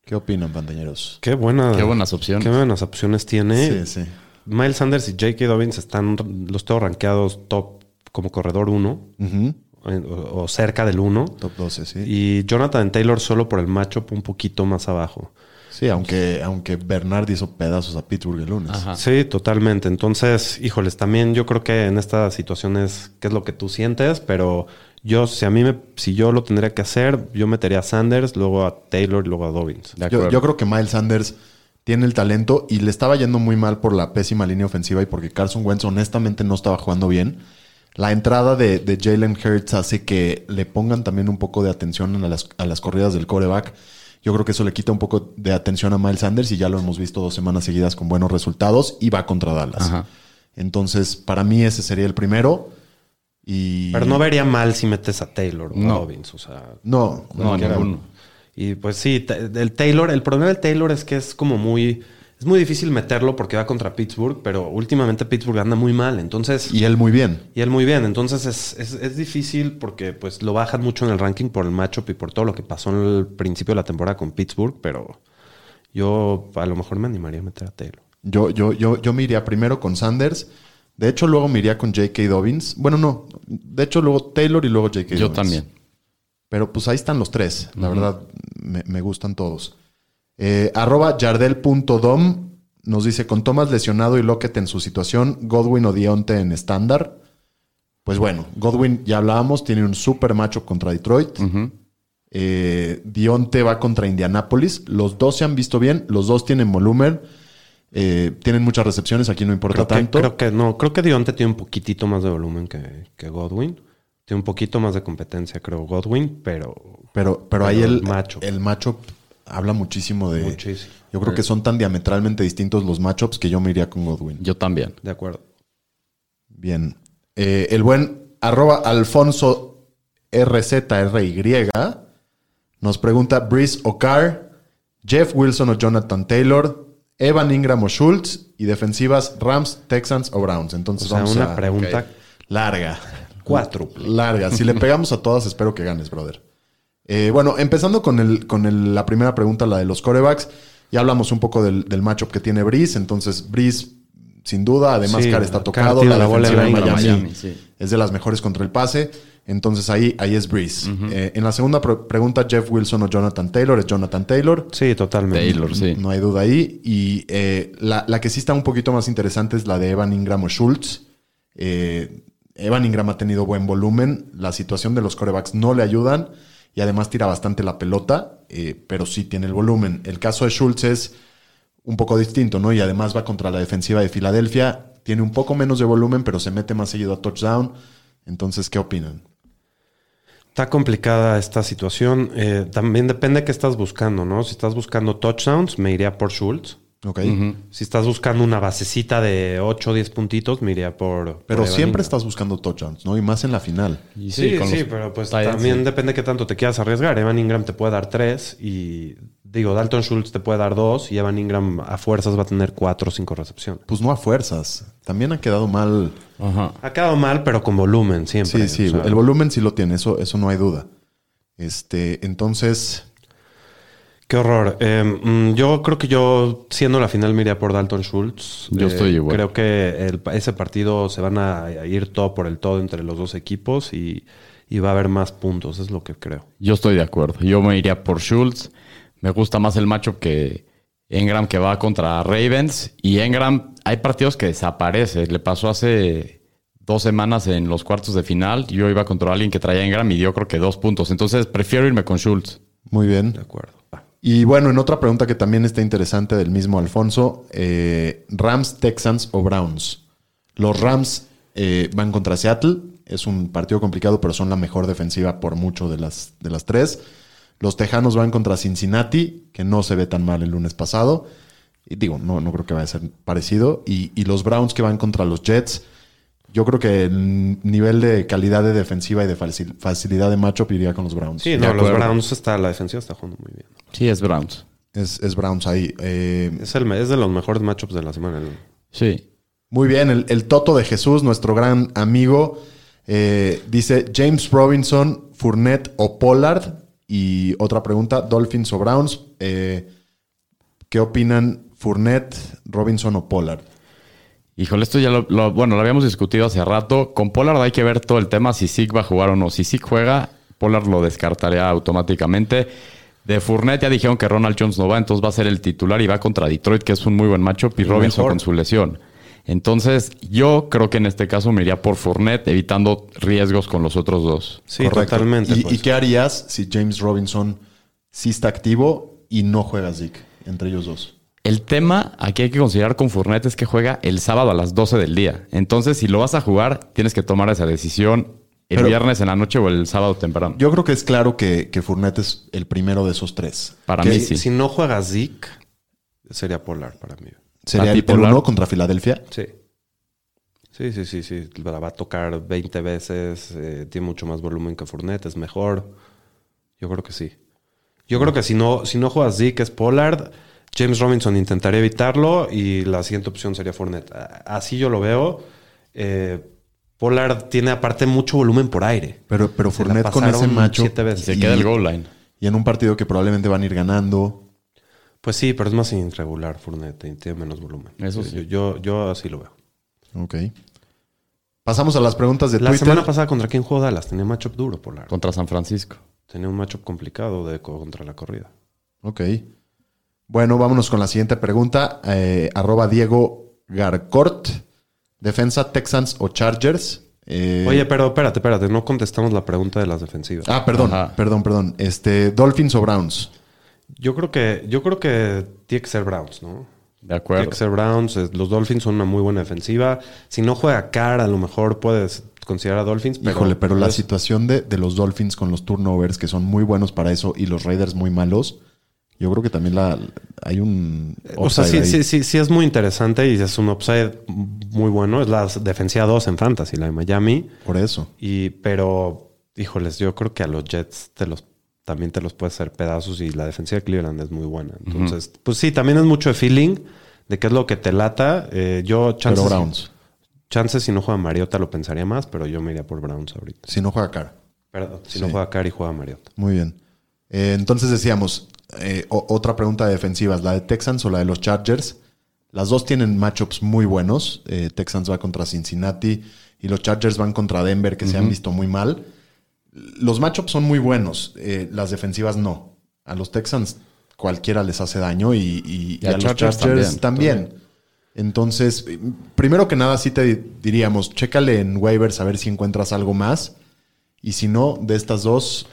¿Qué opinan, pantañeros? Qué buena. Qué buenas opciones. Qué buenas opciones tiene. Sí, sí. Miles Sanders y J.K. Dobbins están los tengo rankeados top como corredor 1 Ujú. o, o cerca del 1. Top 12, sí. Y Jonathan Taylor solo por el matchup un poquito más abajo. Sí, aunque, aunque Bernard hizo pedazos a Pittsburgh el lunes. Ajá. Sí, totalmente. Entonces, híjoles, también yo creo que en estas situaciones, qué es lo que tú sientes, pero yo, si a mí me, si yo lo tendría que hacer, yo metería a Sanders, luego a Taylor, luego a Dobbins. Yo, creo que Miles Sanders tiene el talento y le estaba yendo muy mal por la pésima línea ofensiva y porque Carson Wentz honestamente no estaba jugando bien. La entrada de, de Jalen Hurts hace que le pongan también un poco de atención a las, a las corridas del coreback. Yo creo que eso le quita un poco de atención a Miles Sanders y ya lo hemos visto dos semanas seguidas con buenos resultados y va contra Dallas. Ajá. Entonces, para mí ese sería el primero. Y Pero no vería mal si metes a Taylor o No. a Dobbins, o sea, No, No, ninguno. Y pues sí, el Taylor, el problema del Taylor es que es como muy, es muy difícil meterlo porque va contra Pittsburgh, pero últimamente Pittsburgh anda muy mal, entonces, y, Y él muy bien. él muy bien, entonces es, es, es difícil porque pues lo bajan mucho en el ranking por el matchup y por todo lo que pasó en el principio de la temporada con Pittsburgh, pero yo a lo mejor me animaría a meter a Taylor. Yo, yo, yo, yo me iría primero con Sanders. De hecho, luego me iría con J.K. Dobbins. Bueno, no. De hecho, luego Taylor y luego J.K. Yo Dobbins. también. Pero pues ahí están los tres. La verdad, me, me gustan todos. Eh, arroba yardel.dom nos dice, con Thomas lesionado y Lockett en su situación, Godwin o Dionte en estándar. Pues bueno, Godwin ya hablábamos, tiene un super macho contra Detroit. Eh, Dionte va contra Indianapolis. Los dos se han visto bien, los dos tienen volumen, eh, tienen muchas recepciones, aquí no importa Creo que, tanto. creo que no, creo que Dionte tiene un poquitito más de volumen que, que Godwin. Tiene un poquito más de competencia, creo, Godwin, pero Pero, pero ahí Pero el, el macho. el macho habla muchísimo de. Muchísimo. Yo creo que son tan diametralmente distintos los matchups que yo me iría con Godwin. Yo también. de acuerdo. Bien. Eh, el buen arroba Alfonso RZRY nos pregunta Breeze o Carr, Jeff Wilson o Jonathan Taylor, Evan Ingram o Schultz y defensivas Rams, Texans o Browns. O Entonces sea, vamos una a- pregunta larga. cuádruple. Larga. Si le pegamos a todas, espero que ganes, brother. Eh, bueno, empezando con, el, con el- la primera pregunta, la de los corebacks. Ya hablamos un poco del, del matchup que tiene Breeze. Entonces, Breeze, sin duda, además, Sí, está tocado. La, la bola de Miami, Miami, sí. es de las mejores contra el pase. Entonces, ahí, ahí es Breeze. Eh, en la segunda pre- pregunta, Jeff Wilson o Jonathan Taylor. Es Jonathan Taylor. Sí, totalmente. Taylor, sí. No hay duda ahí. Y eh, la, la que sí está un poquito más interesante es la de Evan Ingram o Schultz. Eh, Evan Ingram ha tenido buen volumen. La situación de los corebacks no le ayudan. Y además tira bastante la pelota, eh, pero sí tiene el volumen. El caso de Schultz es un poco distinto, ¿no? Y además va contra la defensiva de Filadelfia. Tiene un poco menos de volumen, pero se mete más seguido a touchdown. Entonces, ¿qué opinan? Está complicada esta situación. Eh, también depende de qué estás buscando, ¿no? Si estás buscando touchdowns, me iría por Schultz. Ok. Si estás buscando una basecita de 8 o 10 puntitos, me iría por. Pero siempre estás buscando touchdowns, ¿no? Y más en la final. Y Sí, con sí, los pero pues Titans, también sí. depende qué tanto te quieras arriesgar. Evan Ingram te puede dar 3 y. Digo, Dalton Schultz te puede dar 2 y Evan Ingram a fuerzas va a tener 4 o 5 recepciones. Pues no a fuerzas. También ha quedado mal. Ajá. Ha quedado mal, pero con volumen siempre. Sí, sí, O sea, el volumen sí lo tiene, eso, eso no hay duda. Este, entonces, Qué horror. Eh, mm, yo creo que yo, siendo la final, me iría por Dalton Schultz. Yo Eh, estoy igual. Creo que el- ese partido se van a, a ir todo por el todo entre los dos equipos y, y va a haber más puntos, es lo que creo. Yo estoy de acuerdo. Yo me iría por Schultz. Me gusta más el matchup que Engram que va contra Ravens. Y Engram, hay partidos que desaparece. Le pasó hace dos semanas en los cuartos de final. Yo iba contra alguien que traía Engram y dio creo que dos puntos. Entonces prefiero irme con Schultz. muy bien. De acuerdo. Y bueno, en otra pregunta que también está interesante del mismo Alfonso, eh, Rams, Texans o Browns. Los Rams eh, van contra Seattle, es un partido complicado, pero son la mejor defensiva por mucho de las, de las tres. Los Tejanos van contra Cincinnati, que no se ve tan mal el lunes pasado. Y digo, no, no creo que vaya a ser parecido. Y, y los Browns que van contra los Jets. Yo creo que el nivel de calidad de defensiva y de facil- facilidad de matchup iría con los Browns. Sí, no, los. Browns está, la defensiva está jugando muy bien. Sí, es Browns. Es, es Browns ahí. Eh, Es, el, es de los mejores matchups de la semana. ¿no? Sí. Muy bien, el, el Toto de Jesús, nuestro gran amigo, eh, dice James Robinson, Fournette o Pollard. Y otra pregunta, Dolphins o Browns. Eh, ¿Qué opinan Fournette, Robinson o Pollard? Híjole, esto ya lo, lo- bueno, lo habíamos discutido hace rato. Con Pollard hay que ver todo el tema si Zeke va a jugar o no. Si Zeke juega, Pollard lo descartaría automáticamente. De Fournette ya dijeron que Ronald Jones no va, entonces va a ser el titular y va contra Detroit, que es un muy buen matchup, y Robinson mejor. con su lesión. Entonces, yo creo que en este caso me iría por Fournette, evitando riesgos con los otros dos. Sí, Correcto. totalmente. ¿Y, pues. y qué harías si James Robinson sí está activo y no juega Zeke entre ellos dos? El tema aquí hay que considerar con Fournette es que juega el sábado a las 12 del día. Entonces, si lo vas a jugar, tienes que tomar esa decisión el Pero- viernes en la noche o el sábado temprano. Yo creo que es claro que, que Fournette es el primero de esos tres. Para Que mí si, sí. si no juega Zeke, sería Polar para mí. Sería ¿A el, ti, Pollard? el uno contra Filadelfia. Sí. Sí, sí, sí, sí. La va a tocar 20 veces. eh, tiene mucho más volumen que Fournette. Es mejor. Yo creo que sí. Yo creo que si no, si no juegas Zeke es Pollard. James Robinson intentaría evitarlo y la siguiente opción sería Fournette. Así yo lo veo. Eh, Pollard tiene aparte mucho volumen por aire. Pero, pero Fournette con ese macho. siete veces. Se y- queda el goal line. Y en un partido que probablemente van a ir ganando. Pues sí, pero es más irregular Fournette y tiene menos volumen. Eso Yo- sí. Yo, yo así lo veo. Ok. Pasamos a las preguntas de La Twitter. semana pasada contra quién jugó Dallas tenía matchup duro Pollard. Contra San Francisco. Tenía un matchup complicado de contra la corrida. Ok. Bueno, vámonos con la siguiente pregunta. Eh, arroba Diego Garcort. Defensa, Texans o Chargers. Eh, Oye, pero espérate, espérate, no contestamos la pregunta de las defensivas. Ah, perdón, Ajá. perdón, perdón. Este, Dolphins o Browns. Yo creo que, yo creo que tiene que ser Browns, ¿no? De Tiene acuerdo. que ser Browns. Es- Los Dolphins son una muy buena defensiva. Si no juega cara, a lo mejor puedes considerar a Dolphins. Pero, Híjole, pero la es- situación de, de los Dolphins con los turnovers, que son muy buenos para eso, y los Raiders muy malos, yo creo que también la, hay un. O sea, sí, sí, sí, sí es muy interesante y es un upside muy bueno. Es la defensiva 2 en Fantasy, la de Miami. Por eso. Y, pero, híjoles, yo creo que a los Jets te los, también te los puedes hacer pedazos y la defensiva de Cleveland es muy buena. Entonces, pues sí, también es mucho de feeling de qué es lo que te lata. Eh, yo, chances, Pero Browns. chances si no juega Mariota lo pensaría más, pero yo me iría por Browns ahorita. Si no juega cara. Perdón, si Sí. no juega Cari, juega Mariota. Muy bien. Eh, entonces decíamos, eh, otra pregunta de defensivas, la de Texans o la de los Chargers. Las dos tienen matchups muy buenos. Eh, Texans va contra Cincinnati y los Chargers van contra Denver, que se han visto muy mal. Los matchups son muy buenos, eh, las defensivas no. A los Texans cualquiera les hace daño y, y- y Y a los Chargers también, también. Entonces, primero que nada, sí te di- diríamos, chécale en waivers a ver si encuentras algo más. Y si no, de estas dos,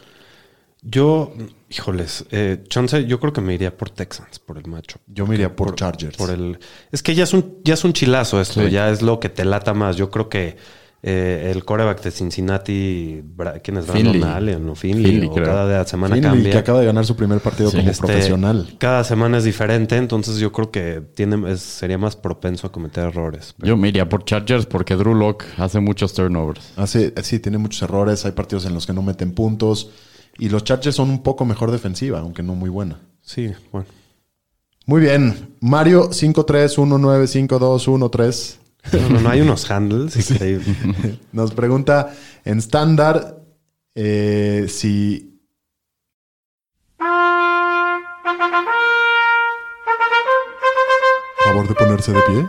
Yo, híjoles, eh, chance, yo creo que me iría por Texans, por el macho. yo me iría por, Chargers. Por el, es que ya es un, ya es un chilazo esto, Sí. ya es lo que te lata más. Yo creo que eh, el coreback de Cincinnati, ¿quién es Brandon Finley. Allen o Finley? Finley, o creo. cada día- semana Finley, cambia. que acaba de ganar su primer partido como Este, profesional. Cada semana es diferente, entonces yo creo que tiene, es- sería más propenso a cometer errores. Yo me iría por Chargers porque Drew Lock hace muchos turnovers. Hace, sí, tiene muchos errores. Hay partidos en los que no meten puntos. Y los Chargers son un poco mejor defensiva, aunque no muy buena. Sí, bueno. Muy bien. Mario 53195213 No, no, no, hay unos handles nos pregunta en estándar eh, si. Favor de ponerse de pie.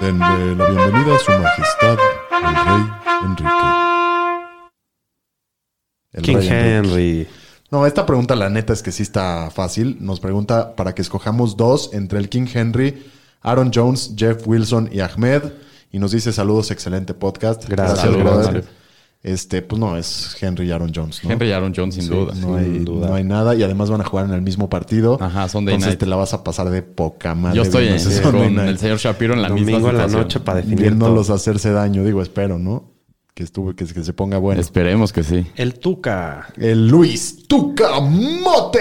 Denle la bienvenida a su majestad, el rey Enrique. El King rey Enrique. Henry. No, esta pregunta la neta es que sí está fácil. Nos pregunta para que escojamos dos entre el King Henry, Aaron Jones, Jeff Wilson y Ahmed. Y nos dice saludos, excelente podcast. Gracias, brother. Mario. Este, pues no, es Henry y Aaron Jones, ¿no? Henry y Aaron Jones, sin Sí, duda. No hay, sin duda. no hay nada. Y además van a jugar en el mismo partido. Ajá, Sunday Entonces night. te la vas a pasar de poca madre. Yo estoy en, con night. el señor Shapiro en la Domingo misma en la situación. noche para definir Viéndolos todo. hacerse daño. Digo, espero, ¿no? Que, estuvo, que, que se ponga bueno. Esperemos que sí. El Tuca. El Luis Tucamote.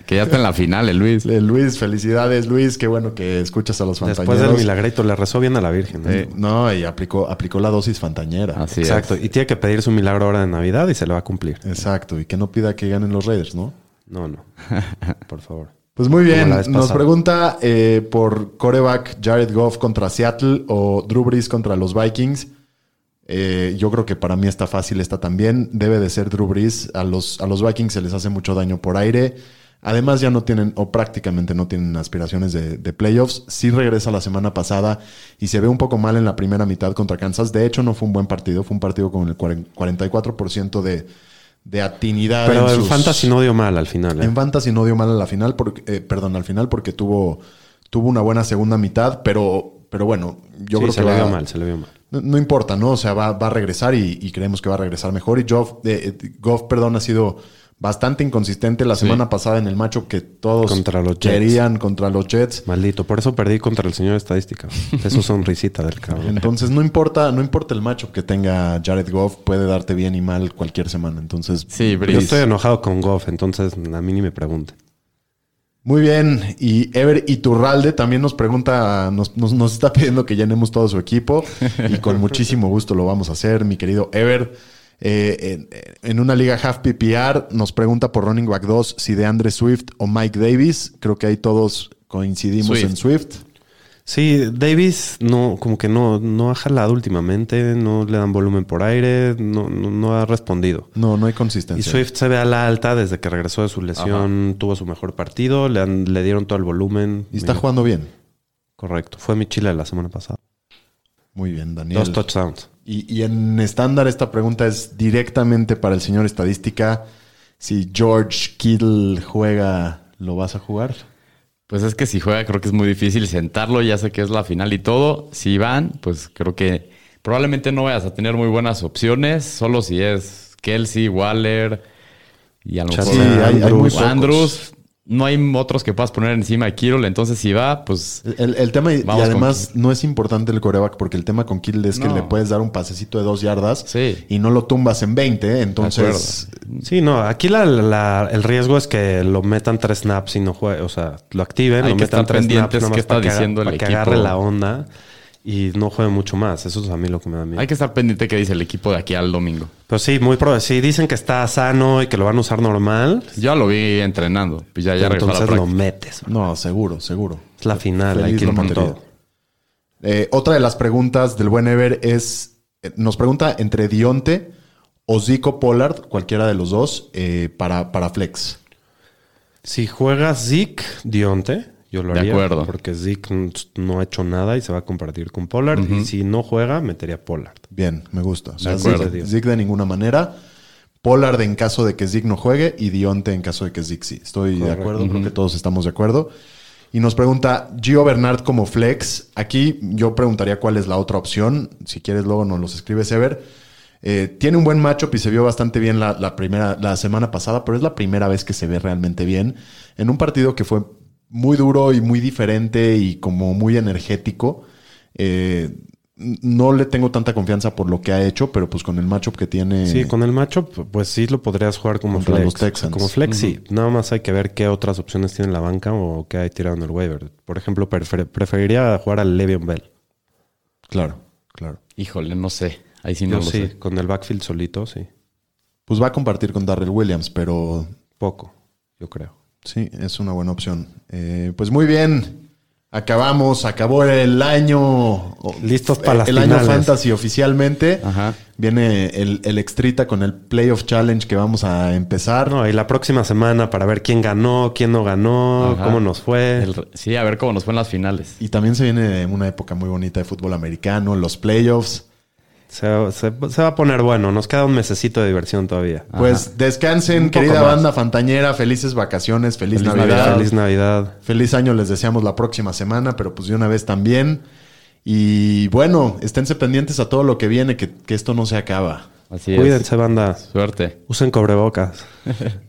que ya está en la final, el Luis. Eh, Luis, felicidades, Luis. Qué bueno que escuchas a los Después fantañeros. del milagrito le rezó bien a la Virgen. ¿eh? Eh, no, y aplicó, aplicó la dosis fantañera. Así Exacto. es. Y tiene que pedir su milagro ahora de Navidad y se le va a cumplir. Exacto. Y que no pida que ganen los Raiders, ¿no? No, no. Por favor. Pues muy bien. Nos pregunta eh, por coreback Jared Goff contra Seattle o Drew Brees contra los Vikings. Eh, yo creo que para mí está fácil esta también. Debe de ser Drew Brees. A los, a los Vikings se les hace mucho daño por aire. Además ya no tienen, o prácticamente no tienen aspiraciones de, de playoffs. Sí regresa la semana pasada y se ve un poco mal en la primera mitad contra Kansas. De hecho no fue un buen partido. Fue un partido con el 40 44% de, de atinidad. Pero en en sus- Fantasy no dio mal al final. ¿eh? en Fantasy no dio mal a la final, porque, eh, perdón, al final porque tuvo, tuvo una buena segunda mitad, pero, pero bueno, yo Sí, creo se que le va- vio mal, se le vio mal. No, no importa, ¿no? O sea, va, va a regresar y, y creemos que va a regresar mejor. Y Goff, eh, Goff, perdón, ha sido bastante inconsistente la semana pasada en el macho que todos Contra los Jets. querían contra los Jets. Maldito. Por eso perdí contra el señor estadística. Eso sonrisita del cabrón. Entonces no importa, no importa el macho que tenga Jared Goff, puede darte bien y mal cualquier semana. Entonces, Sí, Yo estoy enojado con Goff, entonces a mí ni me pregunte. Muy bien. Y Ever Iturralde también nos pregunta, nos, nos, nos está pidiendo que llenemos todo su equipo y con muchísimo gusto lo vamos a hacer, mi querido Ever. Eh, en, en una liga half PPR nos pregunta por running back 2 si de Andre Swift o Mike Davis. Creo que ahí todos coincidimos Swift. en Swift. Sí, Davis no, como que no, no ha jalado últimamente, no le dan volumen por aire, no, no, no ha respondido. No, no hay Y consistencia. Swift se ve a la alta desde que regresó de su lesión, tuvo su mejor partido, le, han- le dieron todo el volumen. Y está Mira, jugando bien. Correcto, fue mi chile la semana pasada. Muy bien, Daniel. Dos touchdowns. Y, y en estándar esta pregunta es directamente para el señor estadística. Si George Kittle juega ¿Lo vas a jugar? Pues es que si juega, creo que es muy difícil sentarlo. Ya sé que es la final y todo. Si van, pues creo que probablemente no vayas a tener muy buenas opciones. Solo si es Kelsey, Waller y a lo mejor Sí, hay- hay muy Andrews. No hay otros que puedas poner encima de Kittle. Entonces, si va, pues El, el tema, y, además no es importante el coreback, porque el tema con Kittle es que le puedes dar un pasecito de dos yardas Sí. y no lo tumbas en 20, entonces... Sí, no, aquí la- la- el riesgo es que lo metan tres snaps y no juegue, o sea, lo activen, Hay lo que metan tres snaps nada más está para que, diciendo el para que equipo. agarre la onda y no juegue mucho más. Eso es a mí lo que me da miedo. hay que estar pendiente que dice el equipo de aquí al domingo. Pero sí, muy probable. Si dicen que está sano y que lo van a usar normal, Yo lo vi entrenando. Pues ya, ya entonces lo metes. No, seguro, seguro. Es la final, hay Feliz que ir todo. Eh, otra de las preguntas del buen Ever es, eh, nos pregunta entre Dionte o Zico Pollard, cualquiera de los dos, eh, para, para Flex. Si juega Zeke Dionte, yo lo De haría. acuerdo. Porque Zeke no ha hecho nada y se va a compartir con Pollard. Y si no juega, metería Pollard. Bien, me gusta. O sea, De acuerdo. Zeke, Zeke de ninguna manera. Pollard en caso de que Zeke no juegue y Dionte en caso de que Zeke sí. Estoy de acuerdo, creo que todos estamos de acuerdo. Y nos pregunta Gio Bernard como flex. Aquí yo preguntaría cuál es la otra opción. Si quieres, luego nos los escribes, Ever. Eh, tiene un buen matchup y se vio bastante bien la, la primera, la semana pasada, pero es la primera vez que se ve realmente bien. En un partido que fue muy duro y muy diferente y como muy energético. Eh, no le tengo tanta confianza por lo que ha hecho, pero pues con el matchup que tiene. Sí, con el macho, pues sí lo podrías jugar como flex. los Texans. Como flex, sí. Nada más hay que ver qué otras opciones tiene en la banca o qué hay tirado en el waiver. Por ejemplo, prefer- preferiría jugar al Le'Veon Bell. Claro, claro. Híjole, no sé. Ahí sí no Yo lo sí, sé. con el backfield solito, sí. Pues va a compartir con Darrell Williams, pero Poco, yo creo. Sí, es una buena opción. Eh, pues muy bien. Acabamos, acabó el año. Listos para las El año fantasy oficialmente. Ajá. Viene el, el extrita con el Playoff Challenge que vamos a empezar. No, y la próxima semana para ver quién ganó, quién no ganó, Ajá. cómo nos fue. El- sí, a ver cómo nos fue en las finales. Y también se viene una época muy bonita de fútbol americano, los playoffs. Se, se- se va a poner bueno. Nos queda un mesecito de diversión todavía. Pues descansen, querida más. banda fantañera. Felices vacaciones, feliz, Feliz Navidad. Navidad. Feliz Navidad. Feliz año les deseamos la próxima semana, pero pues de una vez también. Y bueno, esténse pendientes a todo lo que viene, que, que esto no se acaba. Así es. Cuídense, banda. Suerte. Usen cobrebocas.